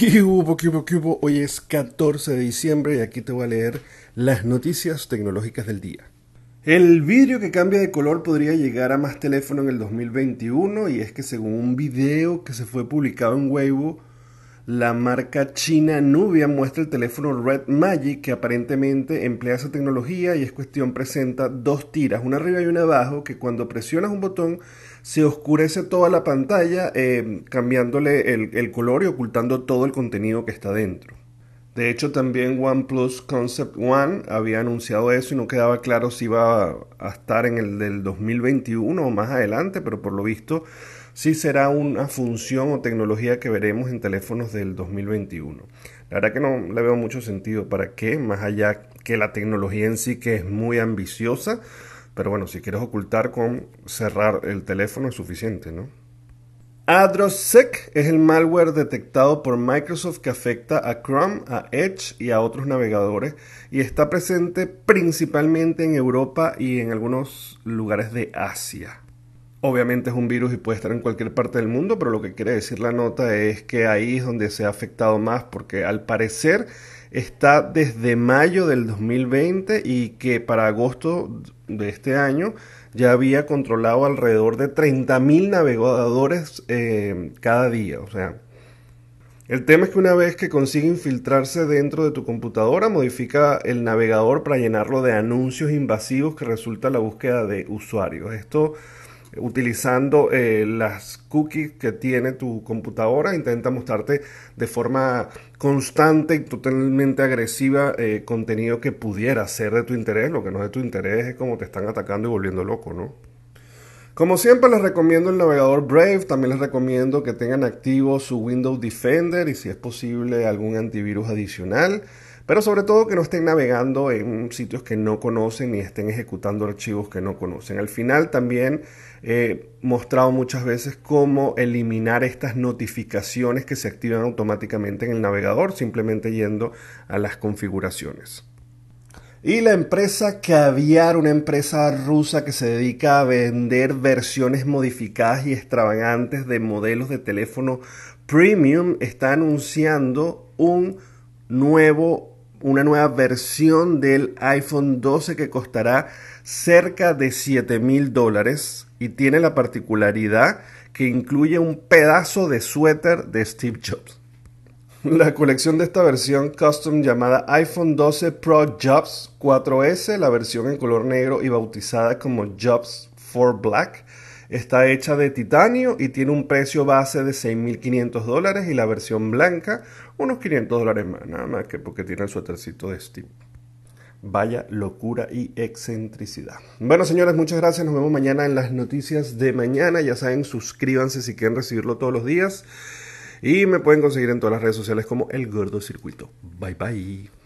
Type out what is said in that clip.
¿Qué hubo, qué hubo, qué hubo? Hoy es 14 de diciembre y aquí te voy a leer las noticias tecnológicas del día. El vidrio que cambia de color podría llegar a más teléfono en el 2021 y es que según un video que se fue publicado en Weibo, la marca china Nubia muestra el teléfono Red Magic que aparentemente emplea esa tecnología y es cuestión presenta dos tiras, una arriba y una abajo, que cuando presionas un botón se oscurece toda la pantalla eh, cambiándole el, el color y ocultando todo el contenido que está dentro. De hecho, también OnePlus Concept One había anunciado eso y no quedaba claro si iba a estar en el del 2021 o más adelante, pero por lo visto sí será una función o tecnología que veremos en teléfonos del 2021. La verdad que no le veo mucho sentido para qué, más allá que la tecnología en sí que es muy ambiciosa, pero bueno, si quieres ocultar con cerrar el teléfono es suficiente, ¿no? AdroSec es el malware detectado por Microsoft que afecta a Chrome, a Edge y a otros navegadores y está presente principalmente en Europa y en algunos lugares de Asia. Obviamente es un virus y puede estar en cualquier parte del mundo, pero lo que quiere decir la nota es que ahí es donde se ha afectado más, porque al parecer está desde mayo del 2020 y que para agosto de este año ya había controlado alrededor de 30.000 navegadores eh, cada día. O sea, el tema es que una vez que consigue infiltrarse dentro de tu computadora, modifica el navegador para llenarlo de anuncios invasivos que resulta la búsqueda de usuarios. Esto utilizando eh, las cookies que tiene tu computadora, intenta mostrarte de forma constante y totalmente agresiva eh, contenido que pudiera ser de tu interés. Lo que no es de tu interés es como te están atacando y volviendo loco, ¿no? Como siempre les recomiendo el navegador Brave, también les recomiendo que tengan activo su Windows Defender y si es posible algún antivirus adicional. Pero sobre todo que no estén navegando en sitios que no conocen ni estén ejecutando archivos que no conocen. Al final también he mostrado muchas veces cómo eliminar estas notificaciones que se activan automáticamente en el navegador simplemente yendo a las configuraciones. Y la empresa Caviar, una empresa rusa que se dedica a vender versiones modificadas y extravagantes de modelos de teléfono premium, está anunciando un nuevo una nueva versión del iPhone 12 que costará cerca de 7 mil dólares y tiene la particularidad que incluye un pedazo de suéter de Steve Jobs. La colección de esta versión custom llamada iPhone 12 Pro Jobs 4S, la versión en color negro y bautizada como Jobs 4 Black, Está hecha de titanio y tiene un precio base de 6.500 dólares y la versión blanca unos 500 dólares más, nada más que porque tiene el suétercito de Steve. Vaya locura y excentricidad. Bueno, señores, muchas gracias. Nos vemos mañana en las noticias de mañana. Ya saben, suscríbanse si quieren recibirlo todos los días. Y me pueden conseguir en todas las redes sociales como El Gordo Circuito. Bye bye.